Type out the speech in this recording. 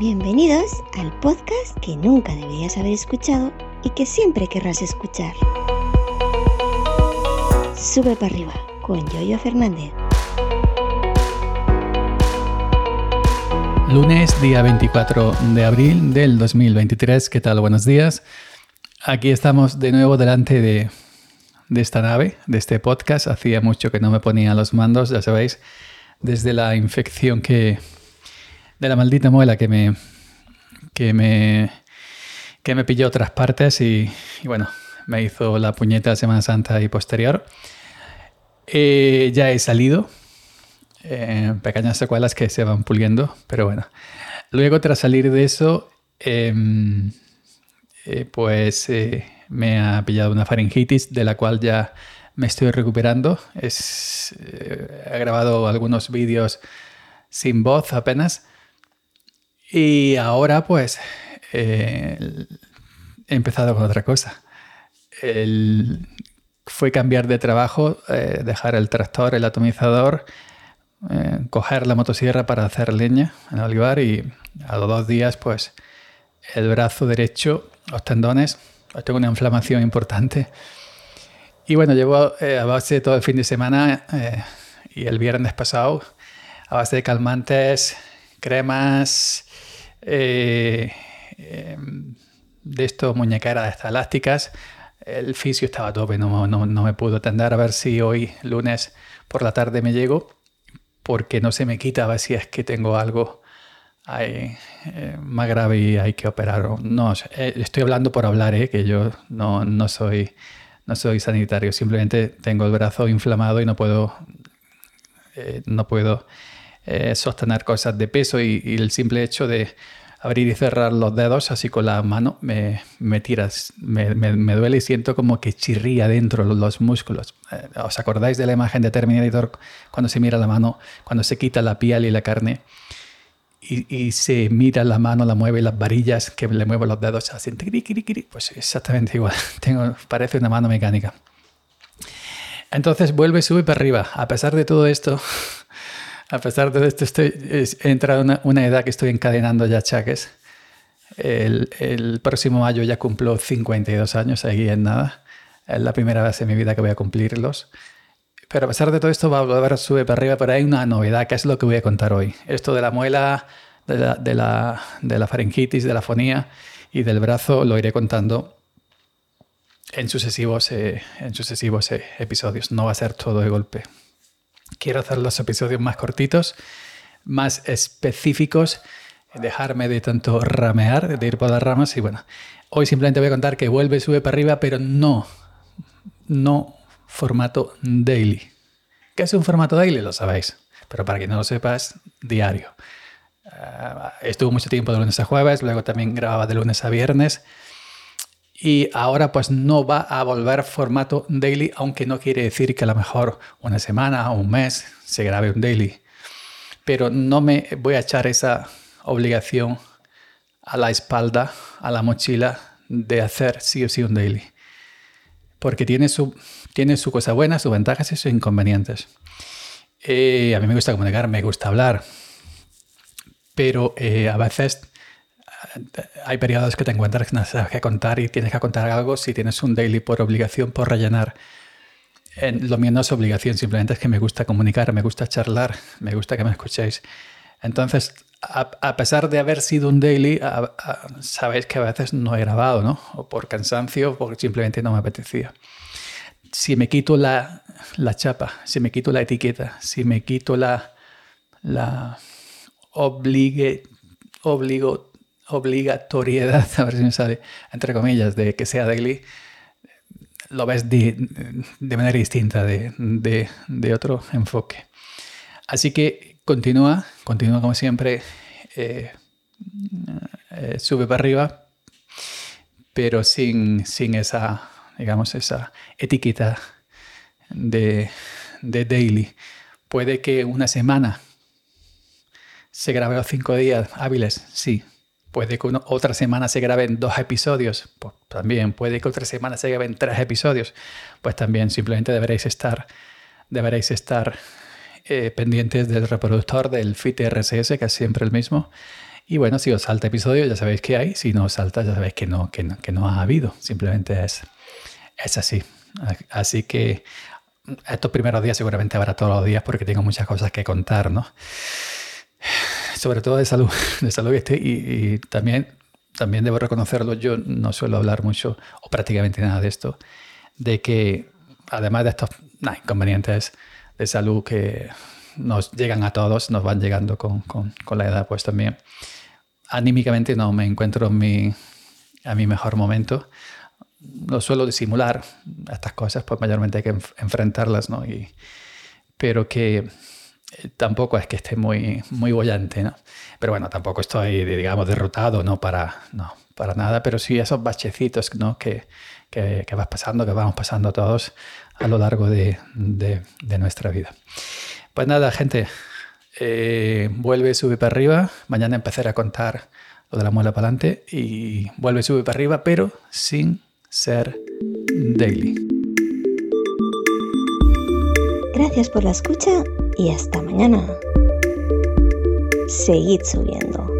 Bienvenidos al podcast que nunca deberías haber escuchado y que siempre querrás escuchar. Sube para arriba con Yoyo Fernández. Lunes, día 24 de abril del 2023. ¿Qué tal? Buenos días. Aquí estamos de nuevo delante de, de esta nave, de este podcast. Hacía mucho que no me ponía los mandos, ya sabéis, desde la infección que... de la maldita muela que me... que me... que me pilló otras partes y, bueno, me hizo la puñeta Semana Santa y posterior. Eh, ya he salido, eh, pequeñas secuelas que se van puliendo, pero bueno. Luego, tras salir de eso, em, eh, pues me ha pillado una faringitis de la cual ya me estoy recuperando. Es, he grabado algunos vídeos sin voz apenas. Y ahora pues he empezado con otra cosa. El, fue cambiar de trabajo, dejar el tractor, el atomizador, eh, coger la motosierra para hacer leña en el olivar y a los dos días, pues el brazo derecho, los tendones, pues, tengo una inflamación importante. Y bueno, llevo eh, a base todo el fin de semana eh, y el viernes pasado, a base de calmantes, cremas, em, de estos muñequeras de elásticas. El fisio estaba a tope, no, no, no me pudo atender. A ver si hoy, lunes por la tarde, me llego porque no se me quita a ver si es que tengo algo eh, más grave y hay que operar. No, eh, estoy hablando por hablar, eh, que yo no, no, soy, no soy sanitario, simplemente tengo el brazo inflamado y no puedo, no puedo sostener cosas de peso y, el simple hecho de abrir y cerrar los dedos así con la mano me, me tiras, me, me, duele y siento como que chirría dentro los músculos. Eh, ¿Os acordáis de la imagen de Terminator cuando se mira la mano, cuando se quita la piel y la carne? Y, y, se mira la mano, la mueve, las varillas que le muevo los dedos, hacen pues exactamente igual. Tengo, parece una mano mecánica. Entonces vuelve, sube para arriba. A pesar de todo esto, a pesar de esto, estoy, he entrado en una, edad que estoy encadenando ya chaques. El, próximo mayo ya cumplo 52 años, ahí en nada. Es la primera vez en mi vida que voy a cumplirlos. Pero a pesar de todo esto, va a volver a subir para arriba, pero hay una novedad, que es lo que voy a contar hoy. Esto de la muela, de la, faringitis, de la fonía y del brazo, lo iré contando en sucesivos, eh, eh, episodios. No va a ser todo de golpe. Quiero hacer los episodios más cortitos, más específicos, dejarme de tanto ramear, de ir por las ramas y bueno, hoy simplemente voy a contar que vuelve, sube para arriba, pero no, no formato daily. ¿Qué es un formato daily? Lo sabéis, pero para que no lo sepas, diario. Uh, estuvo mucho tiempo de lunes a jueves, luego también grababa de lunes a viernes y ahora pues no va a volver formato daily, aunque no quiere decir que a lo mejor una semana o un mes se grabe un daily. Pero no me voy a echar esa obligación a la espalda, a la mochila de hacer sí o sí un daily. Porque tiene su, tiene su cosa buena, sus ventajas y sus inconvenientes. Eh, a mí me gusta comunicar, me gusta hablar, pero eh, a veces hay periodos que te encuentras que contar y tienes que contar algo si tienes un daily por obligación, por rellenar. En, lo mío no es obligación, simplemente es que me gusta comunicar, me gusta charlar, me gusta que me escuchéis. Entonces, a, pesar de haber sido un daily, sabéis que a veces no he grabado, ¿no? O por cansancio, o porque simplemente no me apetecía. Si me quito la, la chapa, si me quito la etiqueta, si me quito la, la obligue, obligo, obligatoriedad, a ver si me sale, entre comillas, de que sea daily, lo ves de, de manera distinta, de, de, de, otro enfoque. Así que continúa, continúa como siempre, eh, eh, sube para arriba, pero sin, sin esa, digamos, esa etiqueta de, de daily. Puede que una semana se grabe los cinco días hábiles, sí, Puede que otra semana se graben dos episodios, pues también. Puede que otra semana se graben tres episodios, pues también. Simplemente deberéis estar, deberéis estar eh, pendientes del reproductor del feed RSS, que es siempre el mismo. Y bueno, si os salta episodio, ya sabéis que hay. Si no os salta, ya sabéis que no, que no, que no ha habido. Simplemente es, es así. Así que estos primeros días seguramente habrá todos los días porque tengo muchas cosas que contar, ¿no? Sobre todo de salud, de salud y, y también, también debo reconocerlo, yo no suelo hablar mucho o prácticamente nada de esto, de que además de estos inconvenientes de salud que nos llegan a todos, nos van llegando con, con, con la edad, pues también anímicamente no me encuentro en mi, a mi mejor momento. No suelo disimular estas cosas, pues mayormente hay que enfrentarlas, ¿no? Y, pero que tampoco es que esté muy, muy bollante, ¿no? Pero bueno, tampoco estoy, digamos, derrotado, no para, no, para nada, pero sí esos bachecitos, ¿no? Que, que, vas pasando, que vamos pasando todos a lo largo de, de, de nuestra vida. Pues nada, gente, eh, vuelve, sube para arriba. Mañana empezaré a contar lo de la muela para adelante y vuelve, sube para arriba, pero sin ser daily. Gracias por la escucha y hasta mañana. Seguid subiendo.